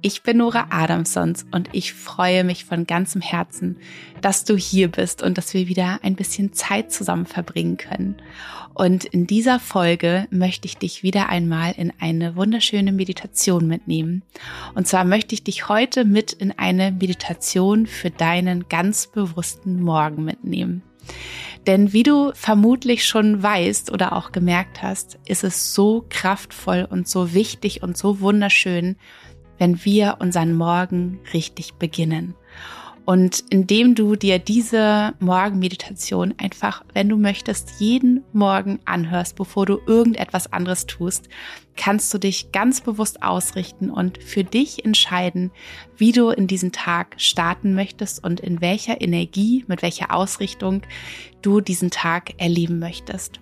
Ich bin Nora Adamsons und ich freue mich von ganzem Herzen, dass du hier bist und dass wir wieder ein bisschen Zeit zusammen verbringen können. Und in dieser Folge möchte ich dich wieder einmal in eine wunderschöne Meditation mitnehmen. Und zwar möchte ich dich heute mit in eine Meditation für deinen ganz bewussten Morgen mitnehmen. Denn wie du vermutlich schon weißt oder auch gemerkt hast, ist es so kraftvoll und so wichtig und so wunderschön, wenn wir unseren Morgen richtig beginnen. Und indem du dir diese Morgenmeditation einfach, wenn du möchtest, jeden Morgen anhörst, bevor du irgendetwas anderes tust, kannst du dich ganz bewusst ausrichten und für dich entscheiden, wie du in diesen Tag starten möchtest und in welcher Energie, mit welcher Ausrichtung du diesen Tag erleben möchtest.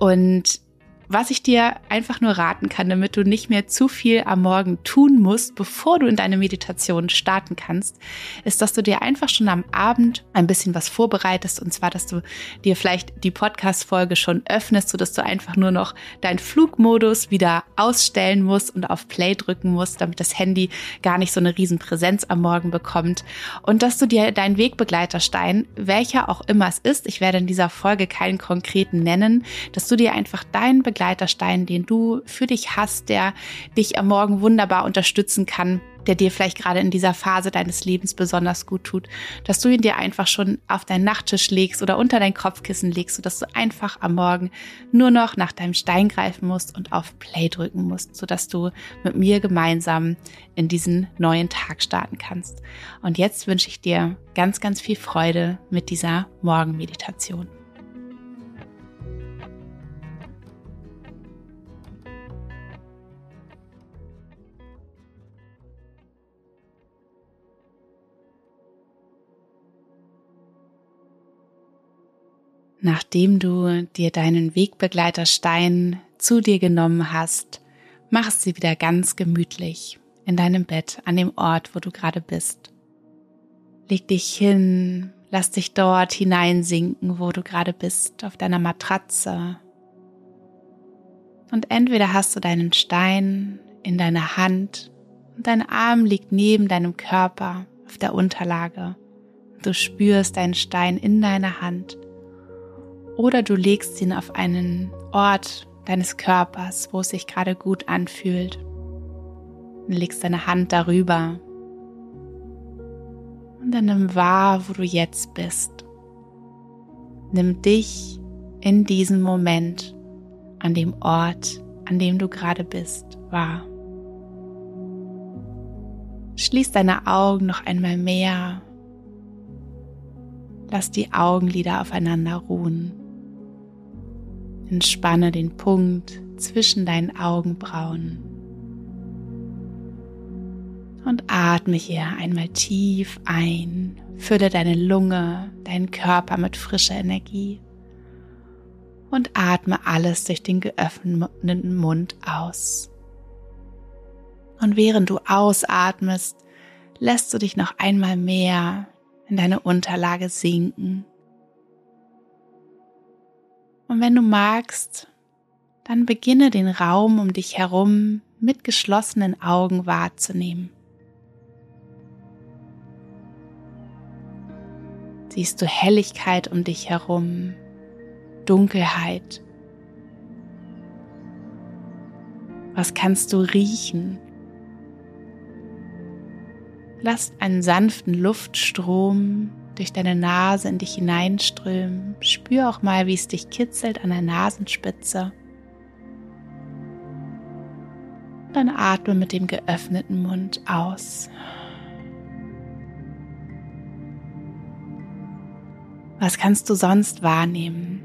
Und was ich dir einfach nur raten kann, damit du nicht mehr zu viel am Morgen tun musst, bevor du in deine Meditation starten kannst, ist, dass du dir einfach schon am Abend ein bisschen was vorbereitest. Und zwar, dass du dir vielleicht die Podcast-Folge schon öffnest, sodass du einfach nur noch deinen Flugmodus wieder ausstellen musst und auf Play drücken musst, damit das Handy gar nicht so eine riesen Präsenz am Morgen bekommt. Und dass du dir deinen Wegbegleiterstein, welcher auch immer es ist, ich werde in dieser Folge keinen konkreten nennen, dass du dir einfach deinen Begleiterstein, den du für dich hast, der dich am Morgen wunderbar unterstützen kann, der dir vielleicht gerade in dieser Phase deines Lebens besonders gut tut, dass du ihn dir einfach schon auf deinen Nachttisch legst oder unter dein Kopfkissen legst, sodass du einfach am Morgen nur noch nach deinem Stein greifen musst und auf Play drücken musst, sodass du mit mir gemeinsam in diesen neuen Tag starten kannst. Und jetzt wünsche ich dir ganz, ganz viel Freude mit dieser Morgenmeditation. Nachdem du dir deinen Wegbegleiterstein zu dir genommen hast, mach sie wieder ganz gemütlich in deinem Bett an dem Ort, wo du gerade bist. Leg dich hin, lass dich dort hineinsinken, wo du gerade bist, auf deiner Matratze. Und entweder hast du deinen Stein in deiner Hand und dein Arm liegt neben deinem Körper auf der Unterlage. Du spürst deinen Stein in deiner Hand oder du legst ihn auf einen Ort deines Körpers, wo es sich gerade gut anfühlt. Und legst deine Hand darüber. Und dann nimm wahr, wo du jetzt bist. Nimm dich in diesem Moment an dem Ort, an dem du gerade bist, wahr. Schließ deine Augen noch einmal mehr. Lass die Augenlider aufeinander ruhen. Entspanne den Punkt zwischen deinen Augenbrauen. Und atme hier einmal tief ein. Fülle deine Lunge, deinen Körper mit frischer Energie. Und atme alles durch den geöffneten Mund aus. Und während du ausatmest, lässt du dich noch einmal mehr in deine Unterlage sinken und wenn du magst, dann beginne den Raum um dich herum mit geschlossenen Augen wahrzunehmen. Siehst du Helligkeit um dich herum, Dunkelheit? Was kannst du riechen? Lass einen sanften Luftstrom durch deine Nase in dich hineinströmen. Spür auch mal, wie es dich kitzelt an der Nasenspitze. Dann atme mit dem geöffneten Mund aus. Was kannst du sonst wahrnehmen?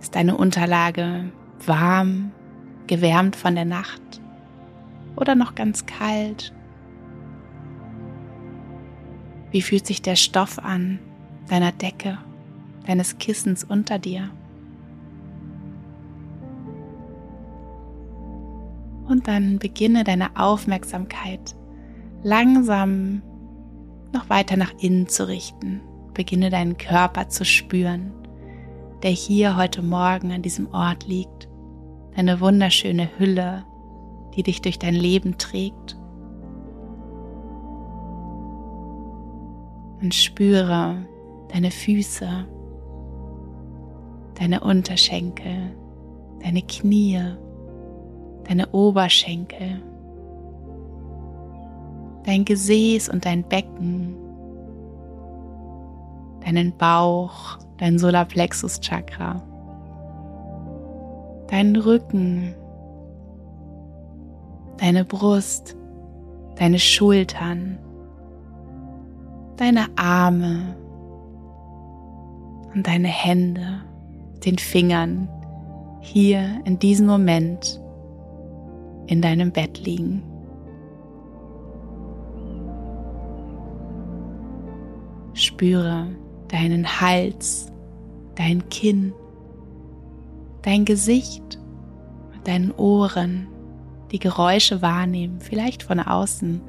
Ist deine Unterlage warm, gewärmt von der Nacht oder noch ganz kalt wie fühlt sich der Stoff an, deiner Decke, deines Kissens unter dir? Und dann beginne deine Aufmerksamkeit langsam noch weiter nach innen zu richten. Beginne deinen Körper zu spüren, der hier heute Morgen an diesem Ort liegt. Deine wunderschöne Hülle, die dich durch dein Leben trägt. Und spüre deine Füße, deine Unterschenkel, deine Knie, deine Oberschenkel, dein Gesäß und dein Becken, deinen Bauch, dein Solarplexus Chakra, deinen Rücken, deine Brust, deine Schultern, deine Arme und deine Hände, den Fingern hier in diesem Moment in deinem Bett liegen. Spüre deinen Hals, dein Kinn, dein Gesicht, mit deinen Ohren, die Geräusche wahrnehmen, vielleicht von außen.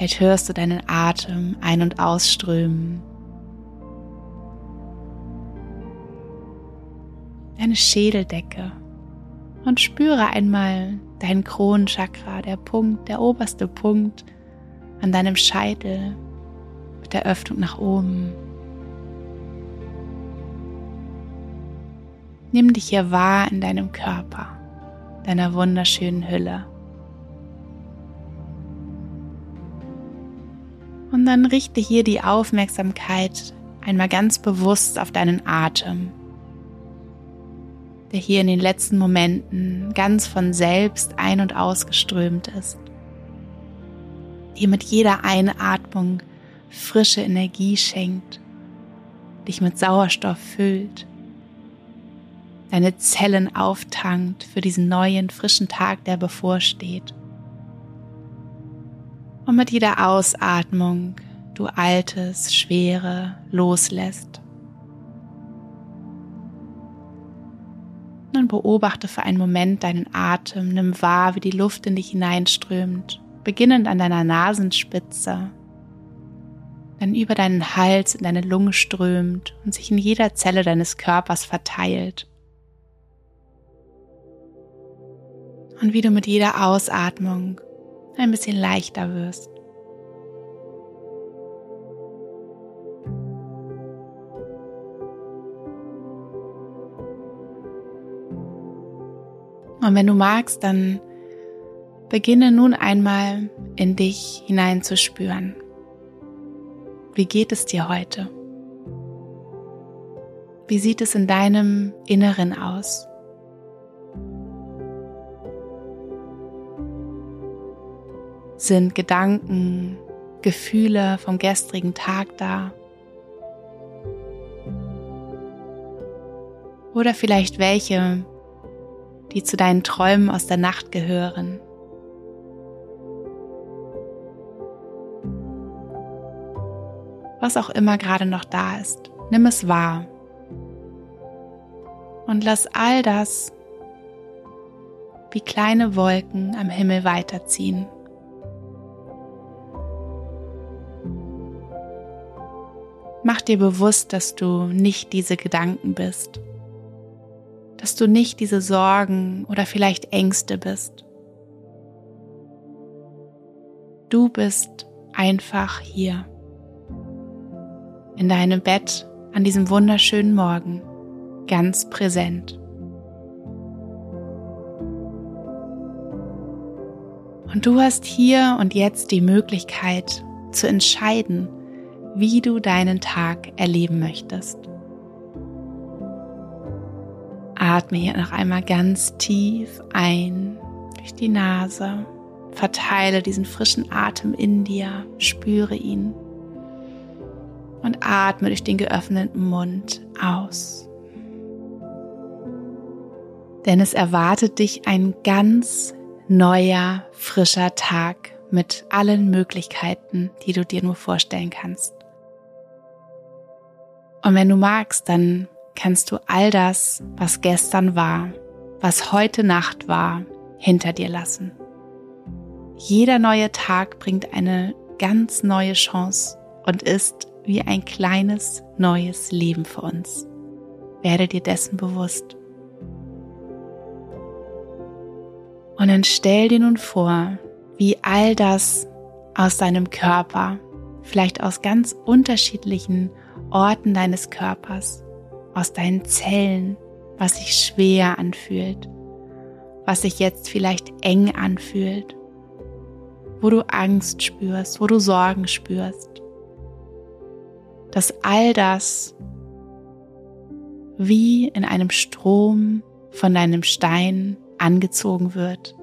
Vielleicht hörst du deinen Atem ein- und ausströmen. Deine Schädeldecke und spüre einmal dein Kronenchakra, der Punkt, der oberste Punkt an deinem Scheitel mit der Öffnung nach oben. Nimm dich hier wahr in deinem Körper, deiner wunderschönen Hülle. Und dann richte hier die Aufmerksamkeit einmal ganz bewusst auf deinen Atem der hier in den letzten Momenten ganz von selbst ein- und ausgeströmt ist, dir mit jeder Einatmung frische Energie schenkt, dich mit Sauerstoff füllt, deine Zellen auftankt für diesen neuen, frischen Tag, der bevorsteht. Und mit jeder Ausatmung du Altes, Schwere loslässt Nun beobachte für einen Moment deinen Atem, nimm wahr, wie die Luft in dich hineinströmt, beginnend an deiner Nasenspitze, dann über deinen Hals in deine Lunge strömt und sich in jeder Zelle deines Körpers verteilt. Und wie du mit jeder Ausatmung ein bisschen leichter wirst. Und wenn du magst, dann beginne nun einmal in dich hineinzuspüren. Wie geht es dir heute? Wie sieht es in deinem Inneren aus? Sind Gedanken, Gefühle vom gestrigen Tag da? Oder vielleicht welche, die zu deinen Träumen aus der Nacht gehören. Was auch immer gerade noch da ist, nimm es wahr und lass all das wie kleine Wolken am Himmel weiterziehen. Mach dir bewusst, dass du nicht diese Gedanken bist dass du nicht diese Sorgen oder vielleicht Ängste bist. Du bist einfach hier in deinem Bett an diesem wunderschönen Morgen ganz präsent. Und du hast hier und jetzt die Möglichkeit zu entscheiden, wie du deinen Tag erleben möchtest. Atme hier noch einmal ganz tief ein durch die Nase. Verteile diesen frischen Atem in dir, spüre ihn und atme durch den geöffneten Mund aus. Denn es erwartet dich ein ganz neuer, frischer Tag mit allen Möglichkeiten, die du dir nur vorstellen kannst. Und wenn du magst, dann kannst du all das, was gestern war, was heute Nacht war, hinter dir lassen. Jeder neue Tag bringt eine ganz neue Chance und ist wie ein kleines neues Leben für uns. Werde dir dessen bewusst. Und dann stell dir nun vor, wie all das aus deinem Körper, vielleicht aus ganz unterschiedlichen Orten deines Körpers, aus deinen Zellen, was sich schwer anfühlt, was sich jetzt vielleicht eng anfühlt, wo du Angst spürst, wo du Sorgen spürst, dass all das wie in einem Strom von deinem Stein angezogen wird.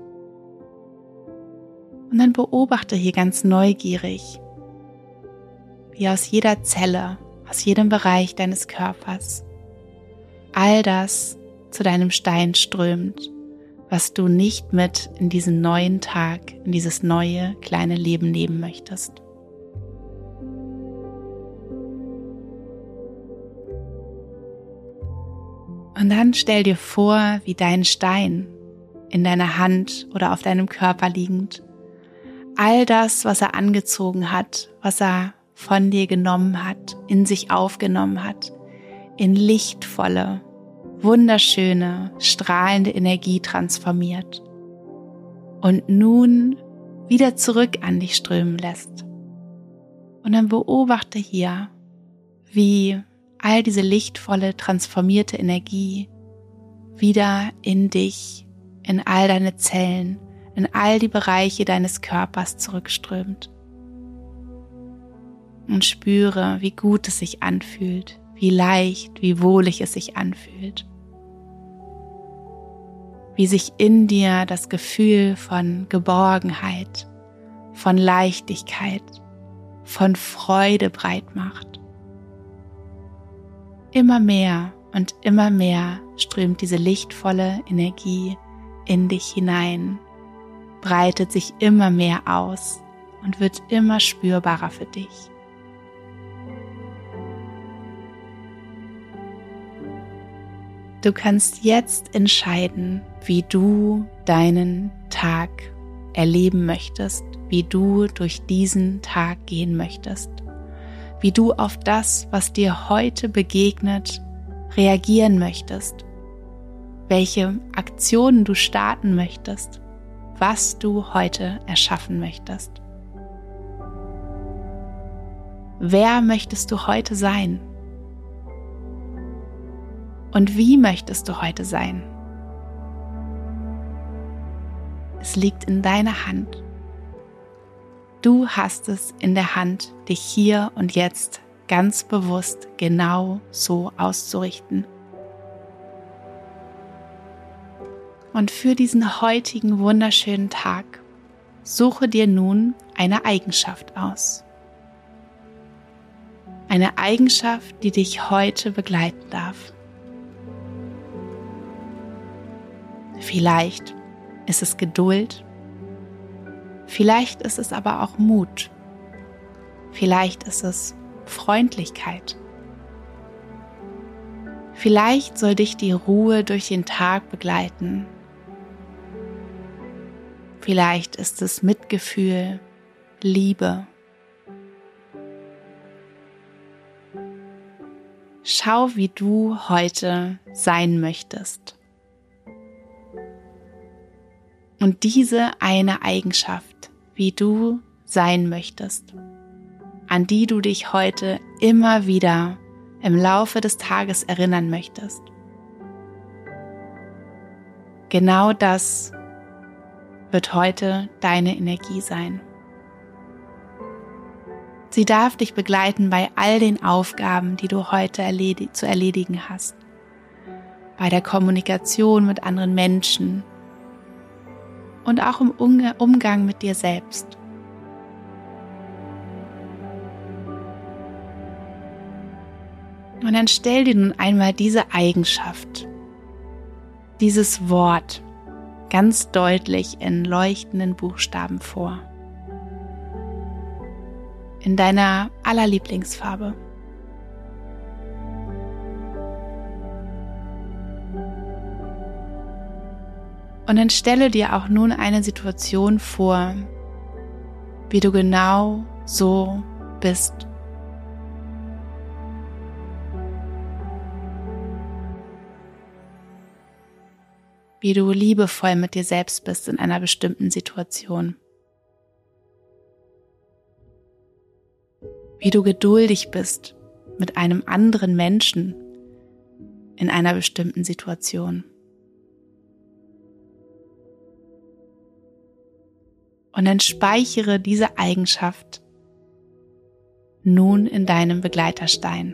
Und dann beobachte hier ganz neugierig, wie aus jeder Zelle, aus jedem Bereich deines Körpers all das zu deinem Stein strömt, was du nicht mit in diesen neuen Tag, in dieses neue kleine Leben nehmen möchtest. Und dann stell dir vor, wie dein Stein in deiner Hand oder auf deinem Körper liegend, all das, was er angezogen hat, was er von dir genommen hat, in sich aufgenommen hat, in lichtvolle, wunderschöne, strahlende Energie transformiert und nun wieder zurück an dich strömen lässt. Und dann beobachte hier, wie all diese lichtvolle, transformierte Energie wieder in dich in all deine Zellen, in all die Bereiche deines Körpers zurückströmt. Und spüre, wie gut es sich anfühlt, wie leicht, wie wohlig es sich anfühlt. Wie sich in dir das Gefühl von Geborgenheit, von Leichtigkeit, von Freude breit macht. Immer mehr und immer mehr strömt diese lichtvolle Energie in dich hinein, breitet sich immer mehr aus und wird immer spürbarer für dich. Du kannst jetzt entscheiden, wie du deinen Tag erleben möchtest, wie du durch diesen Tag gehen möchtest, wie du auf das, was dir heute begegnet, reagieren möchtest welche Aktionen du starten möchtest, was du heute erschaffen möchtest. Wer möchtest du heute sein? Und wie möchtest du heute sein? Es liegt in deiner Hand. Du hast es in der Hand, dich hier und jetzt ganz bewusst genau so auszurichten. Und für diesen heutigen wunderschönen Tag suche dir nun eine Eigenschaft aus. Eine Eigenschaft, die dich heute begleiten darf. Vielleicht ist es Geduld, vielleicht ist es aber auch Mut, vielleicht ist es Freundlichkeit. Vielleicht soll dich die Ruhe durch den Tag begleiten Vielleicht ist es Mitgefühl, Liebe. Schau, wie du heute sein möchtest. Und diese eine Eigenschaft, wie du sein möchtest, an die du dich heute immer wieder im Laufe des Tages erinnern möchtest. Genau das wird heute deine Energie sein. Sie darf dich begleiten bei all den Aufgaben, die du heute erledi zu erledigen hast. Bei der Kommunikation mit anderen Menschen und auch im Umgang mit dir selbst. Und dann stell dir nun einmal diese Eigenschaft, dieses Wort ganz deutlich in leuchtenden Buchstaben vor. In deiner allerlieblingsfarbe. Und dann stelle dir auch nun eine Situation vor, wie du genau so bist. Wie du liebevoll mit dir selbst bist in einer bestimmten Situation. Wie du geduldig bist mit einem anderen Menschen in einer bestimmten Situation. Und dann speichere diese Eigenschaft nun in deinem Begleiterstein.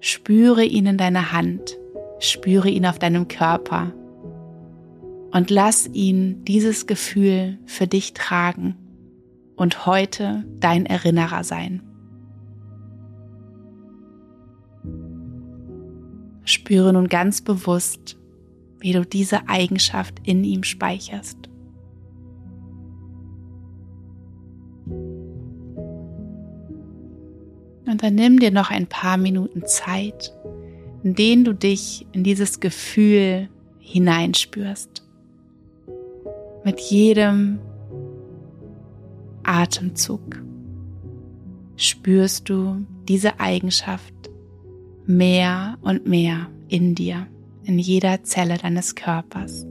Spüre ihn in deiner Hand, spüre ihn auf deinem Körper und lass ihn dieses Gefühl für dich tragen und heute dein Erinnerer sein. Spüre nun ganz bewusst, wie du diese Eigenschaft in ihm speicherst. Und dann nimm dir noch ein paar Minuten Zeit, in denen du dich in dieses Gefühl hineinspürst. Mit jedem Atemzug spürst du diese Eigenschaft mehr und mehr in dir, in jeder Zelle deines Körpers.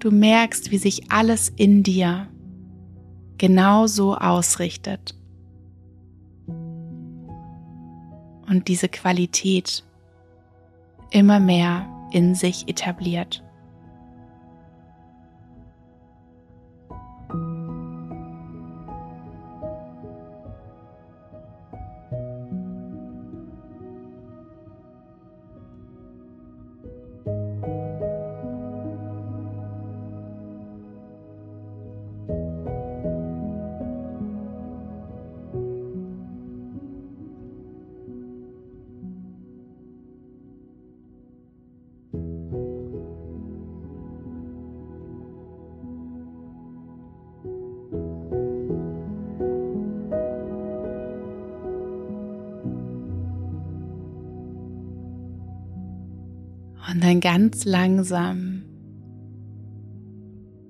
Du merkst, wie sich alles in dir genauso ausrichtet und diese Qualität immer mehr in sich etabliert. Dann ganz langsam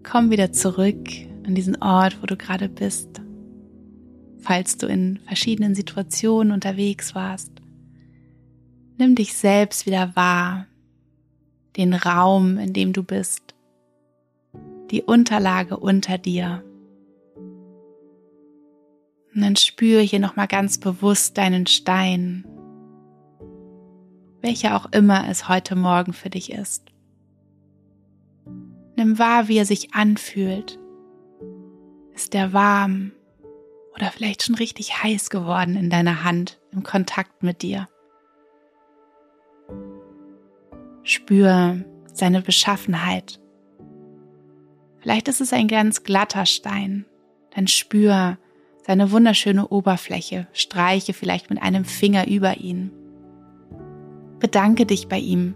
komm wieder zurück an diesen Ort, wo du gerade bist. Falls du in verschiedenen Situationen unterwegs warst, nimm dich selbst wieder wahr, den Raum, in dem du bist, die Unterlage unter dir. Und dann spüre hier nochmal ganz bewusst deinen Stein, welcher auch immer es heute Morgen für dich ist. Nimm wahr, wie er sich anfühlt. Ist er warm oder vielleicht schon richtig heiß geworden in deiner Hand im Kontakt mit dir? Spür seine Beschaffenheit. Vielleicht ist es ein ganz glatter Stein. Dann spür seine wunderschöne Oberfläche. Streiche vielleicht mit einem Finger über ihn. Bedanke dich bei ihm,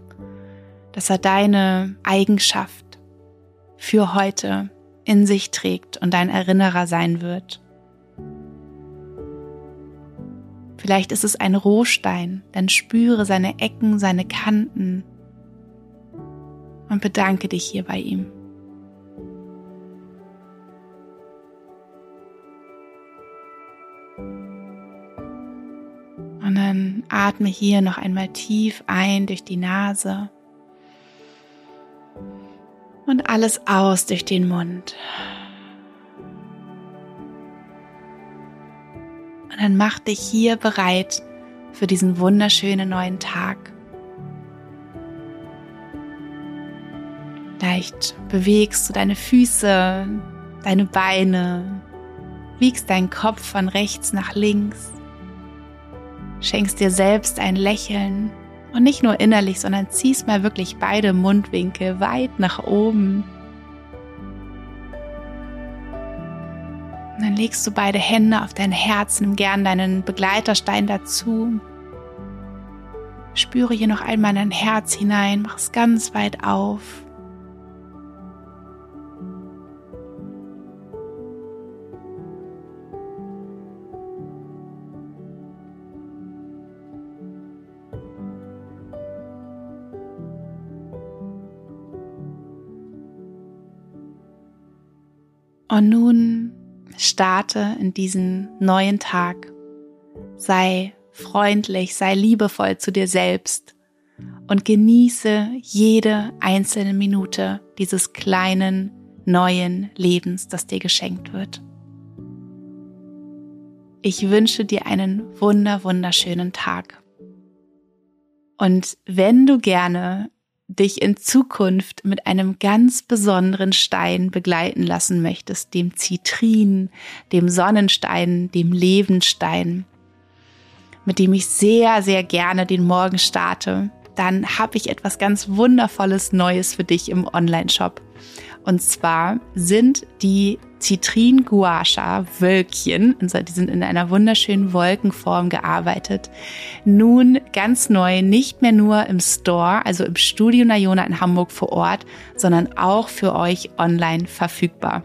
dass er deine Eigenschaft für heute in sich trägt und dein Erinnerer sein wird. Vielleicht ist es ein Rohstein, dann spüre seine Ecken, seine Kanten und bedanke dich hier bei ihm. Atme hier noch einmal tief ein durch die Nase und alles aus durch den Mund. Und dann mach dich hier bereit für diesen wunderschönen neuen Tag. Vielleicht bewegst du deine Füße, deine Beine, wiegst deinen Kopf von rechts nach links schenkst dir selbst ein Lächeln und nicht nur innerlich, sondern ziehst mal wirklich beide Mundwinkel weit nach oben. Und dann legst du beide Hände auf dein Herz, nimm gern deinen Begleiterstein dazu. Spüre hier noch einmal dein Herz hinein, mach es ganz weit auf. Und nun starte in diesen neuen Tag. Sei freundlich, sei liebevoll zu dir selbst und genieße jede einzelne Minute dieses kleinen, neuen Lebens, das dir geschenkt wird. Ich wünsche dir einen wunder, wunderschönen Tag. Und wenn du gerne dich in Zukunft mit einem ganz besonderen Stein begleiten lassen möchtest, dem Zitrin, dem Sonnenstein, dem Lebenstein, mit dem ich sehr, sehr gerne den Morgen starte, dann habe ich etwas ganz Wundervolles Neues für dich im Online-Shop. Und zwar sind die Zitrin Guasha Wölkchen, die sind in einer wunderschönen Wolkenform gearbeitet, nun ganz neu nicht mehr nur im Store, also im Studio Nayona in Hamburg vor Ort, sondern auch für euch online verfügbar.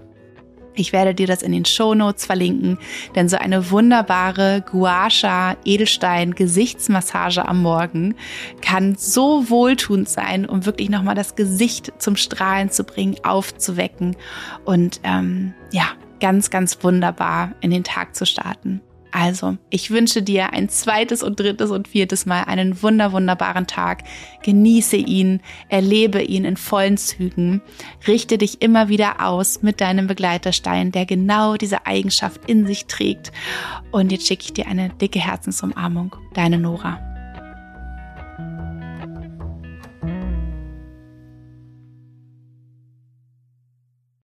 Ich werde dir das in den Show Notes verlinken, denn so eine wunderbare Guasha Edelstein Gesichtsmassage am Morgen kann so wohltuend sein, um wirklich nochmal das Gesicht zum Strahlen zu bringen, aufzuwecken und ähm, ja, ganz, ganz wunderbar in den Tag zu starten. Also, ich wünsche dir ein zweites und drittes und viertes Mal einen wunder, wunderbaren Tag. Genieße ihn, erlebe ihn in vollen Zügen. Richte dich immer wieder aus mit deinem Begleiterstein, der genau diese Eigenschaft in sich trägt. Und jetzt schicke ich dir eine dicke Herzensumarmung. Deine Nora.